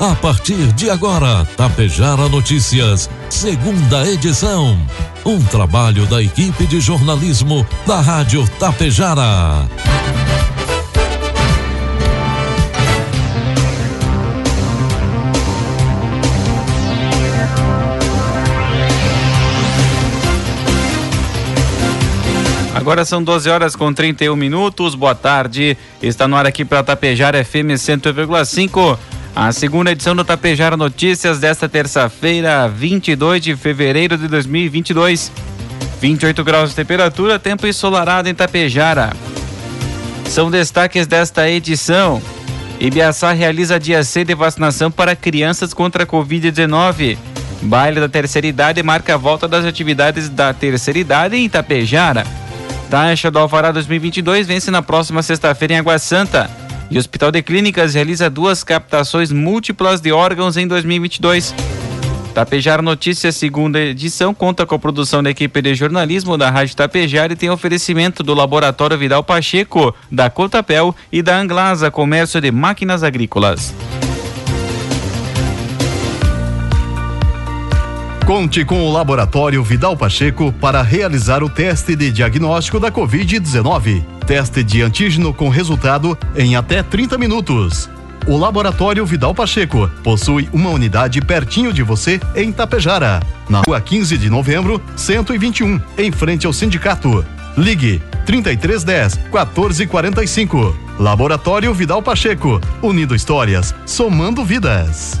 A partir de agora, Tapejara Notícias, segunda edição. Um trabalho da equipe de jornalismo da Rádio Tapejara. Agora são 12 horas com 31 minutos. Boa tarde. Está no ar aqui para Tapejara FM 100,5. A segunda edição do Tapejara Notícias desta terça-feira, 22 de fevereiro de 2022. 28 graus de temperatura, tempo ensolarado em Tapejara. São destaques desta edição. Ibiaçá realiza dia C de vacinação para crianças contra a Covid-19. Baile da terceira idade marca a volta das atividades da terceira idade em Itapejara. Taxa do Alvará 2022 vence na próxima sexta-feira em Água Santa. E o Hospital de Clínicas realiza duas captações múltiplas de órgãos em 2022. Tapejar Notícias, segunda edição, conta com a produção da equipe de jornalismo da Rádio Tapejar e tem oferecimento do Laboratório Vidal Pacheco, da Cotapel e da Anglasa Comércio de Máquinas Agrícolas. Conte com o Laboratório Vidal Pacheco para realizar o teste de diagnóstico da Covid-19. Teste de antígeno com resultado em até 30 minutos. O Laboratório Vidal Pacheco possui uma unidade pertinho de você em Tapejara, na rua 15 de novembro, 121, em frente ao sindicato. Ligue 3310 1445. Laboratório Vidal Pacheco, unindo histórias, somando vidas.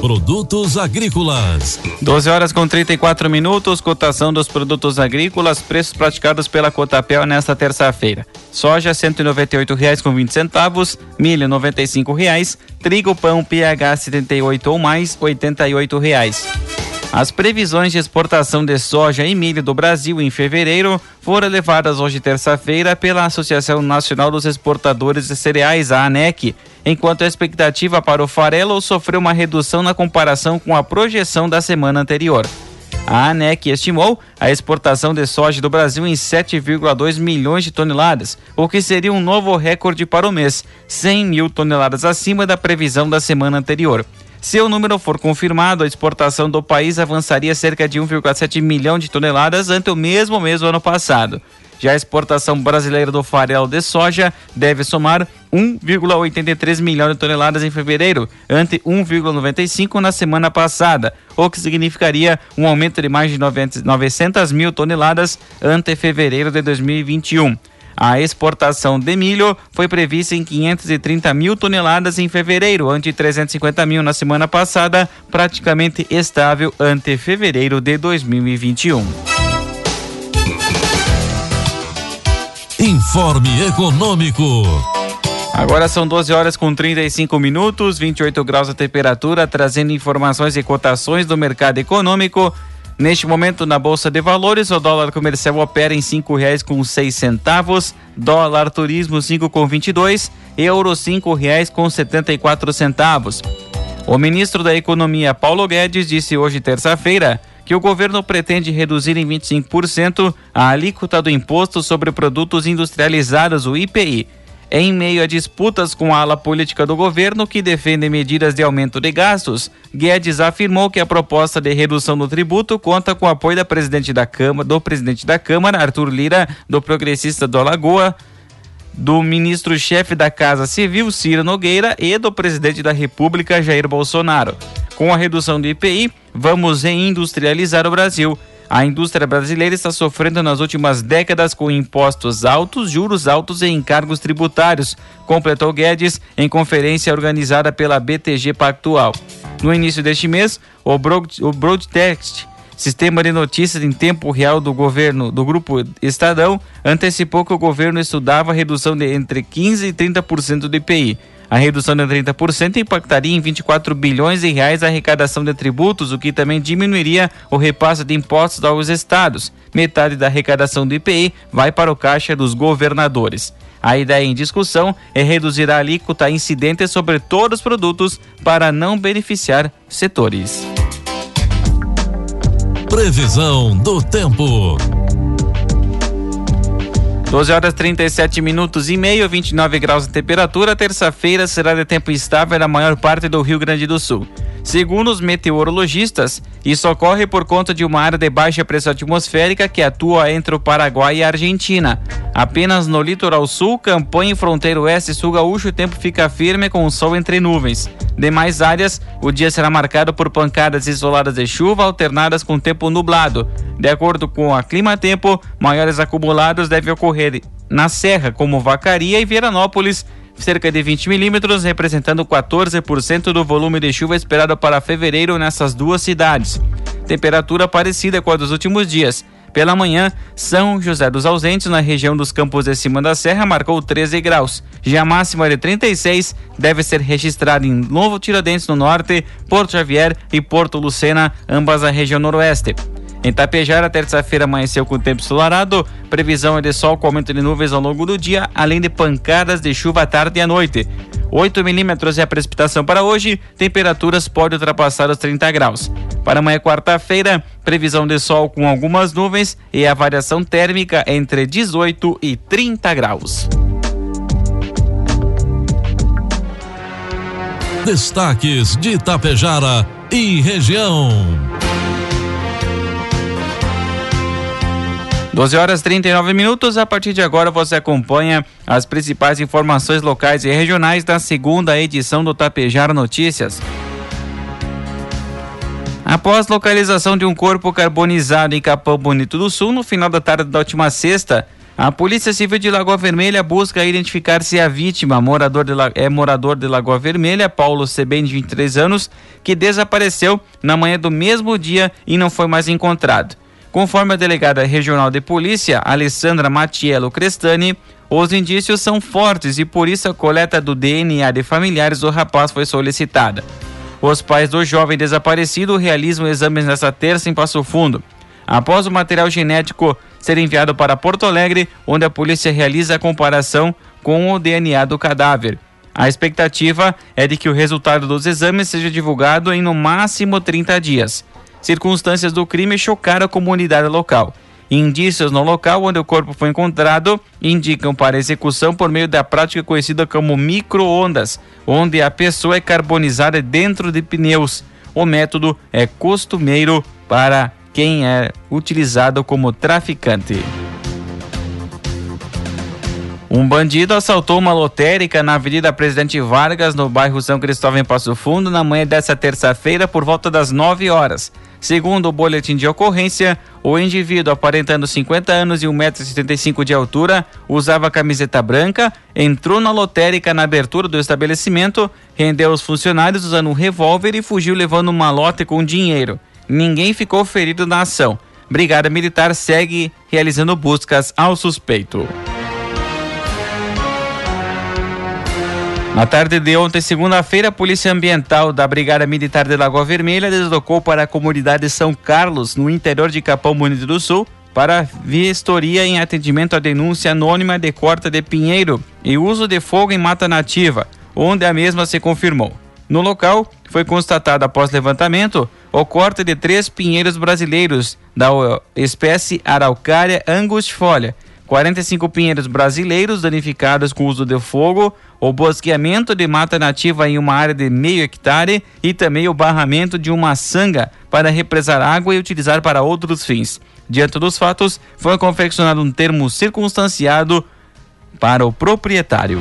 Produtos agrícolas. 12 horas com 34 minutos, cotação dos produtos agrícolas, preços praticados pela Cotapel nesta terça-feira. Soja R$ 198,20 com 20 centavos, milho 95,00 reais, trigo pão PH 78 ou mais R$ 88,00. As previsões de exportação de soja e milho do Brasil em fevereiro foram elevadas hoje terça-feira pela Associação Nacional dos Exportadores de Cereais, a ANEC, enquanto a expectativa para o farelo sofreu uma redução na comparação com a projeção da semana anterior. A ANEC estimou a exportação de soja do Brasil em 7,2 milhões de toneladas, o que seria um novo recorde para o mês, 100 mil toneladas acima da previsão da semana anterior. Se o número for confirmado, a exportação do país avançaria cerca de 1,7 milhão de toneladas ante o mesmo mês do ano passado. Já a exportação brasileira do farelo de soja deve somar 1,83 milhão de toneladas em fevereiro, ante 1,95 na semana passada, o que significaria um aumento de mais de 900 mil toneladas ante fevereiro de 2021. A exportação de milho foi prevista em 530 mil toneladas em fevereiro, ante 350 mil na semana passada, praticamente estável ante fevereiro de 2021. Informe Econômico. Agora são 12 horas com 35 minutos, 28 graus a temperatura, trazendo informações e cotações do mercado econômico. Neste momento, na Bolsa de Valores, o dólar comercial opera em cinco reais com seis centavos, dólar turismo cinco com vinte e dois, euro cinco reais com setenta e quatro centavos. O ministro da Economia, Paulo Guedes, disse hoje, terça-feira, que o governo pretende reduzir em 25% a alíquota do Imposto sobre Produtos Industrializados, o IPI. Em meio a disputas com a ala política do governo que defende medidas de aumento de gastos, Guedes afirmou que a proposta de redução do tributo conta com o apoio da presidente da Câmara, do presidente da Câmara, Arthur Lira, do progressista do Alagoa, do ministro-chefe da Casa Civil, Ciro Nogueira, e do presidente da República, Jair Bolsonaro. Com a redução do IPI, vamos reindustrializar o Brasil. A indústria brasileira está sofrendo nas últimas décadas com impostos altos, juros altos e encargos tributários, completou Guedes em conferência organizada pela BTG Pactual. No início deste mês, o, Broadcast Sistema de notícias em tempo real do governo do grupo Estadão antecipou que o governo estudava redução de entre 15 e 30% do IPI. A redução de 30% impactaria em 24 bilhões de reais a arrecadação de tributos, o que também diminuiria o repasse de impostos aos estados. Metade da arrecadação do IPI vai para o caixa dos governadores. A ideia em discussão é reduzir a alíquota incidente sobre todos os produtos para não beneficiar setores. Previsão do tempo. 12 horas 37 minutos e meio, 29 graus de temperatura. Terça-feira será de tempo estável na maior parte do Rio Grande do Sul. Segundo os meteorologistas, isso ocorre por conta de uma área de baixa pressão atmosférica que atua entre o Paraguai e a Argentina. Apenas no litoral sul, campanha e fronteira oeste sul gaúcho, o tempo fica firme com o sol entre nuvens. Demais áreas, o dia será marcado por pancadas isoladas de chuva alternadas com tempo nublado. De acordo com a Clima Tempo, maiores acumulados devem ocorrer na Serra, como Vacaria e Veranópolis, cerca de 20 milímetros, representando 14% do volume de chuva esperado para fevereiro nessas duas cidades. Temperatura parecida com a dos últimos dias. Pela manhã, São José dos Ausentes, na região dos Campos de Cima da Serra, marcou 13 graus. Já a máxima de 36 deve ser registrada em Novo Tiradentes, no norte, Porto Xavier e Porto Lucena, ambas na região noroeste. Em Tapejara, terça-feira amanheceu com tempo ensolarado, previsão é de sol com aumento de nuvens ao longo do dia, além de pancadas de chuva à tarde e à noite. 8 milímetros é a precipitação para hoje, temperaturas podem ultrapassar os 30 graus. Para amanhã, quarta-feira, previsão de sol com algumas nuvens e a variação térmica entre 18 e 30 graus. Destaques de Itapejara e região. 12 horas 39 minutos. A partir de agora você acompanha as principais informações locais e regionais da segunda edição do Tapejar Notícias. Após localização de um corpo carbonizado em Capão Bonito do Sul no final da tarde da última sexta, a Polícia Civil de Lagoa Vermelha busca identificar se a vítima morador de, é morador de Lagoa Vermelha, Paulo Sebem, de 23 anos, que desapareceu na manhã do mesmo dia e não foi mais encontrado. Conforme a delegada regional de polícia, Alessandra Matiello Crestani, os indícios são fortes e por isso a coleta do DNA de familiares do rapaz foi solicitada. Os pais do jovem desaparecido realizam exames nesta terça em Passo Fundo. Após o material genético ser enviado para Porto Alegre, onde a polícia realiza a comparação com o DNA do cadáver. A expectativa é de que o resultado dos exames seja divulgado em no máximo 30 dias. Circunstâncias do crime chocaram a comunidade local. Indícios no local onde o corpo foi encontrado indicam para execução por meio da prática conhecida como microondas, onde a pessoa é carbonizada dentro de pneus. O método é costumeiro para quem é utilizado como traficante. Um bandido assaltou uma lotérica na Avenida Presidente Vargas, no bairro São Cristóvão, em Passo Fundo, na manhã dessa terça-feira, por volta das 9 horas. Segundo o boletim de ocorrência, o indivíduo, aparentando 50 anos e 1,75m de altura, usava camiseta branca, entrou na lotérica na abertura do estabelecimento, rendeu os funcionários usando um revólver e fugiu levando um malote com dinheiro. Ninguém ficou ferido na ação. Brigada Militar segue realizando buscas ao suspeito. Na tarde de ontem, segunda-feira, a Polícia Ambiental da Brigada Militar de Lagoa Vermelha deslocou para a comunidade São Carlos, no interior de Capão Bonito do Sul, para vistoria em atendimento à denúncia anônima de corta de pinheiro e uso de fogo em mata nativa, onde a mesma se confirmou. No local, foi constatado após levantamento o corte de três pinheiros brasileiros da espécie Araucária angustifolia. 45 pinheiros brasileiros danificados com uso de fogo, o bosqueamento de mata nativa em uma área de meio hectare e também o barramento de uma sanga para represar água e utilizar para outros fins. Diante dos fatos, foi confeccionado um termo circunstanciado para o proprietário.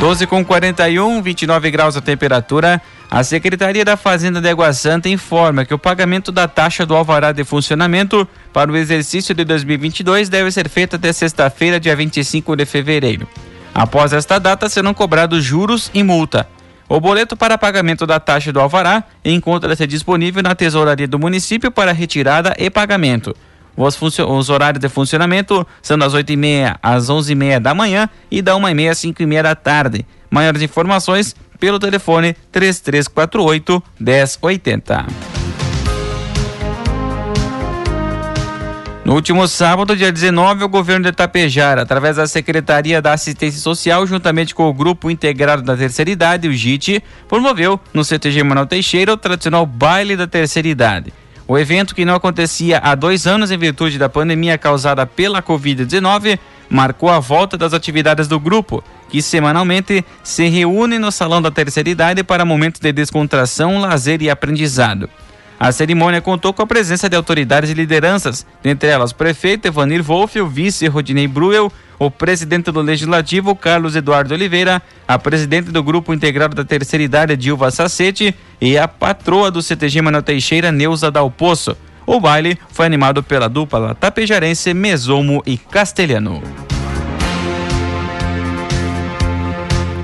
12 com 41, 29 graus a temperatura. A Secretaria da Fazenda de Água Santa informa que o pagamento da taxa do alvará de funcionamento para o exercício de 2022 deve ser feito até sexta-feira, dia 25 de fevereiro. Após esta data, serão cobrados juros e multa. O boleto para pagamento da taxa do alvará encontra-se disponível na tesouraria do município para retirada e pagamento. Os, os, horários de funcionamento são das 8h30 às 11h30 da manhã e da 1h30 às 5h30 da tarde. Maiores informações pelo telefone 3348 1080. No último sábado, dia 19, o governo de Itapejara, através da Secretaria da Assistência Social, juntamente com o Grupo Integrado da Terceira Idade, o JIT, promoveu no CTG Manuel Teixeira o tradicional Baile da Terceira Idade. O evento, que não acontecia há dois anos em virtude da pandemia causada pela Covid-19, marcou a volta das atividades do grupo, que semanalmente se reúne no Salão da Terceira Idade para momentos de descontração, lazer e aprendizado. A cerimônia contou com a presença de autoridades e lideranças, dentre elas o prefeito Evanir Wolff, o vice Rodinei Bruel, o presidente do Legislativo, Carlos Eduardo Oliveira, a presidente do Grupo Integrado da Terceira Idade, Dilva Sacete, e a patroa do CTG Manuel Teixeira, Neuza Dal Poço. O baile foi animado pela dupla tapejarense Mesomo e Castelhano.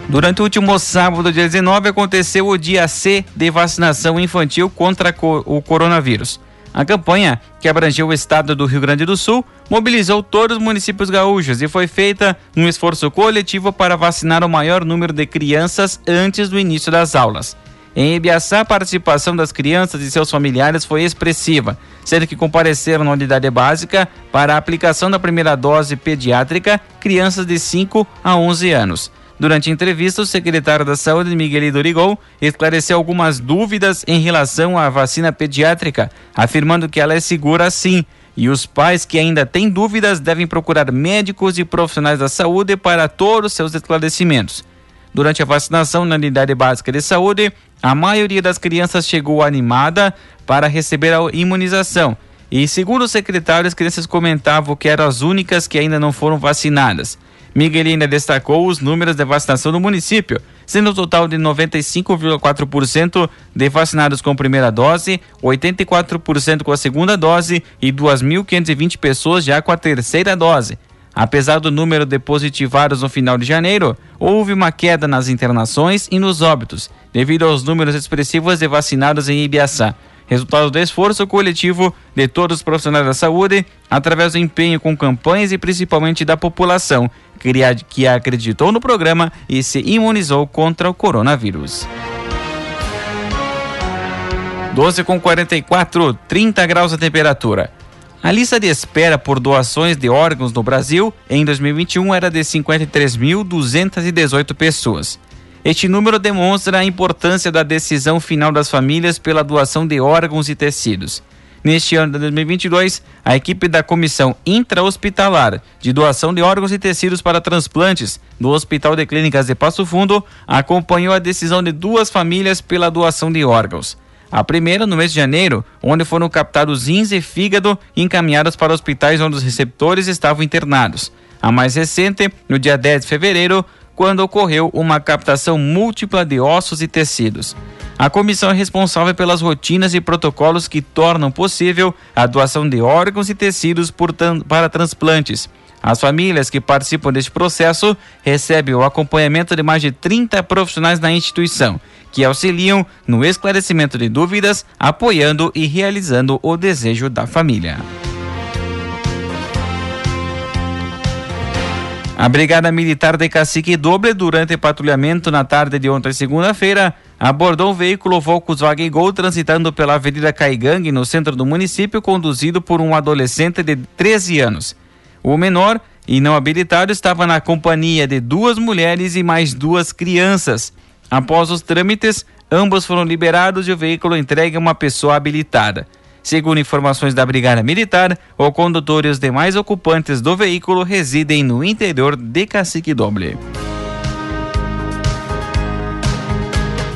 Durante o último sábado, dia 19, aconteceu o dia C de vacinação infantil contra o coronavírus. A campanha, que abrangeu o estado do Rio Grande do Sul, mobilizou todos os municípios gaúchos e foi feita num esforço coletivo para vacinar o maior número de crianças antes do início das aulas. Em Ibiaçá, a participação das crianças e seus familiares foi expressiva, sendo que compareceram na unidade básica para a aplicação da primeira dose pediátrica crianças de 5 a 11 anos. Durante a entrevista, o secretário da Saúde, Miguel Dorigol, esclareceu algumas dúvidas em relação à vacina pediátrica, afirmando que ela é segura sim. E os pais que ainda têm dúvidas devem procurar médicos e profissionais da saúde para todos os seus esclarecimentos. Durante a vacinação na unidade básica de saúde, a maioria das crianças chegou animada para receber a imunização. E segundo o secretário, as crianças comentavam que eram as únicas que ainda não foram vacinadas. Miguel ainda destacou os números de vacinação no município, sendo um total de 95,4% de vacinados com primeira dose, 84% com a segunda dose e 2.520 pessoas já com a terceira dose. Apesar do número de positivados no final de janeiro, houve uma queda nas internações e nos óbitos, devido aos números expressivos de vacinados em Ibiaçá resultado do esforço coletivo de todos os profissionais da saúde, através do empenho com campanhas e principalmente da população, que acreditou no programa e se imunizou contra o coronavírus. 12 com 44, 30 graus a temperatura. A lista de espera por doações de órgãos no Brasil em 2021 era de 53.218 pessoas. Este número demonstra a importância da decisão final das famílias pela doação de órgãos e tecidos. Neste ano de 2022, a equipe da Comissão Intra-Hospitalar de Doação de Órgãos e Tecidos para Transplantes do Hospital de Clínicas de Passo Fundo acompanhou a decisão de duas famílias pela doação de órgãos. A primeira no mês de janeiro, onde foram captados rins e fígado e encaminhados para hospitais onde os receptores estavam internados. A mais recente, no dia 10 de fevereiro, quando ocorreu uma captação múltipla de ossos e tecidos. A comissão é responsável pelas rotinas e protocolos que tornam possível a doação de órgãos e tecidos para transplantes. As famílias que participam deste processo recebem o acompanhamento de mais de 30 profissionais na instituição, que auxiliam no esclarecimento de dúvidas, apoiando e realizando o desejo da família. A Brigada Militar de Cacique Doble, durante patrulhamento na tarde de ontem, segunda-feira, abordou um veículo Volkswagen Gol transitando pela Avenida Caigangue, no centro do município, conduzido por um adolescente de 13 anos. O menor e não habilitado estava na companhia de duas mulheres e mais duas crianças. Após os trâmites, ambos foram liberados e o veículo entregue a uma pessoa habilitada. Segundo informações da Brigada Militar, o condutor e os demais ocupantes do veículo residem no interior de Cacique Doble.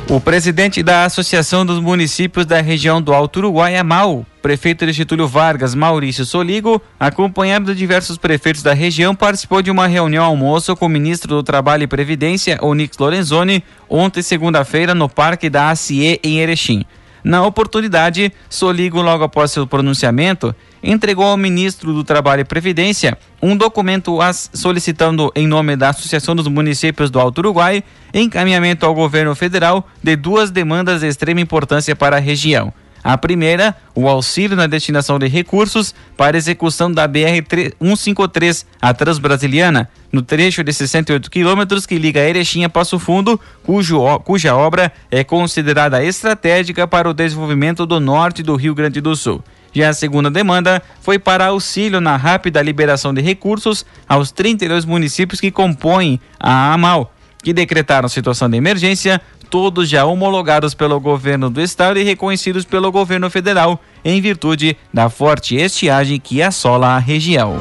O presidente da Associação dos Municípios da região do Alto Uruguai, AMAL, prefeito de Getúlio Vargas, Maurício Soligo, acompanhado de diversos prefeitos da região, participou de uma reunião almoço com o ministro do Trabalho e Previdência, Onix Lorenzoni, ontem, segunda-feira, no Parque da ACIE, em Erechim. Na oportunidade, Soligo, logo após seu pronunciamento, entregou ao ministro do Trabalho e Previdência um documento solicitando, em nome da Associação dos Municípios do Alto Uruguai, encaminhamento ao governo federal de duas demandas de extrema importância para a região. A primeira, o auxílio na destinação de recursos para execução da BR-153, a Transbrasiliana, no trecho de 68 quilômetros que liga Erechim a Passo Fundo, cujo, cuja obra é considerada estratégica para o desenvolvimento do norte do Rio Grande do Sul. Já a segunda demanda foi para auxílio na rápida liberação de recursos aos 32 municípios que compõem a AMAL, que decretaram situação de emergência todos já homologados pelo governo do estado e reconhecidos pelo governo federal, em virtude da forte estiagem que assola a região.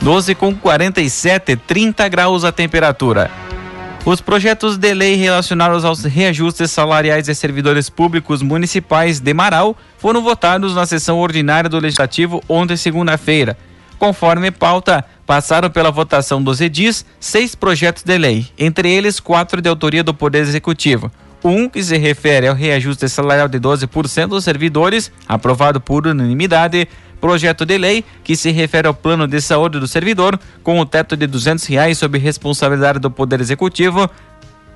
12 com 47, 30 graus a temperatura. Os projetos de lei relacionados aos reajustes salariais de servidores públicos municipais de Marau foram votados na sessão ordinária do Legislativo ontem, segunda-feira. Conforme pauta, passaram pela votação dos edis seis projetos de lei, entre eles quatro de autoria do Poder Executivo. Um que se refere ao reajuste salarial de 12% dos servidores, aprovado por unanimidade. Projeto de lei que se refere ao plano de saúde do servidor, com o teto de 200 reais sob responsabilidade do Poder Executivo,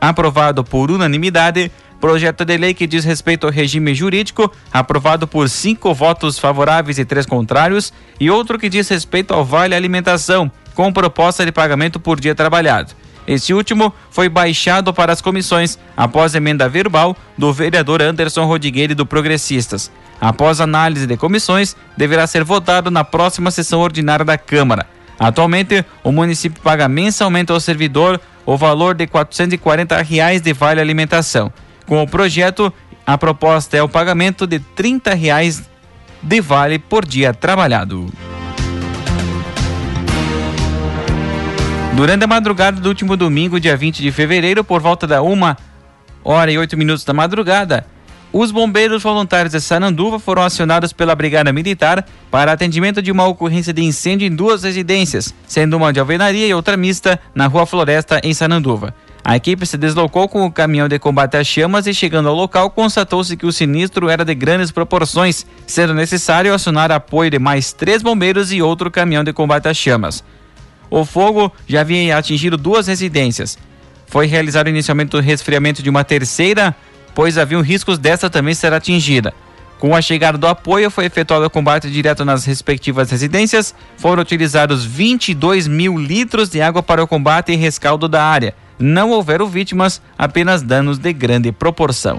aprovado por unanimidade. Projeto de lei que diz respeito ao regime jurídico, aprovado por cinco votos favoráveis e três contrários, e outro que diz respeito ao vale alimentação, com proposta de pagamento por dia trabalhado. Esse último foi baixado para as comissões após emenda verbal do vereador Anderson Rodrigues do Progressistas. Após análise de comissões, deverá ser votado na próxima sessão ordinária da Câmara. Atualmente, o município paga mensalmente ao servidor o valor de 440 reais de vale alimentação. Com o projeto, a proposta é o pagamento de 30 reais de vale por dia trabalhado. Durante a madrugada do último domingo, dia 20 de fevereiro, por volta da 1 hora e 8 minutos da madrugada, os bombeiros voluntários de Sananduva foram acionados pela Brigada Militar para atendimento de uma ocorrência de incêndio em duas residências, sendo uma de alvenaria e outra mista na Rua Floresta, em Sananduva. A equipe se deslocou com o caminhão de combate às chamas e, chegando ao local, constatou-se que o sinistro era de grandes proporções, sendo necessário acionar apoio de mais três bombeiros e outro caminhão de combate às chamas. O fogo já havia atingido duas residências. Foi realizado inicialmente o resfriamento de uma terceira, pois haviam riscos desta também ser atingida. Com a chegada do apoio, foi efetuado o combate direto nas respectivas residências. Foram utilizados 22 mil litros de água para o combate e rescaldo da área não houveram vítimas, apenas danos de grande proporção.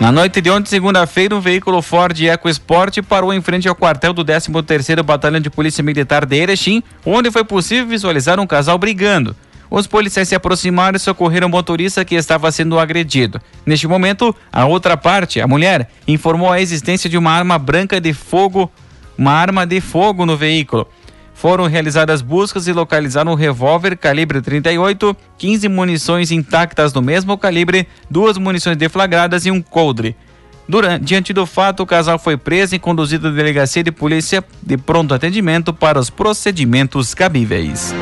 Na noite de ontem, segunda-feira, um veículo Ford EcoSport parou em frente ao quartel do 13º Batalhão de Polícia Militar de Erechim, onde foi possível visualizar um casal brigando. Os policiais se aproximaram e socorreram o motorista que estava sendo agredido. Neste momento, a outra parte, a mulher, informou a existência de uma arma branca de fogo, uma arma de fogo no veículo. Foram realizadas buscas e localizaram um revólver calibre 38, 15 munições intactas do mesmo calibre, duas munições deflagradas e um coldre. Durante, diante do fato, o casal foi preso e conduzido à delegacia de polícia de pronto atendimento para os procedimentos cabíveis.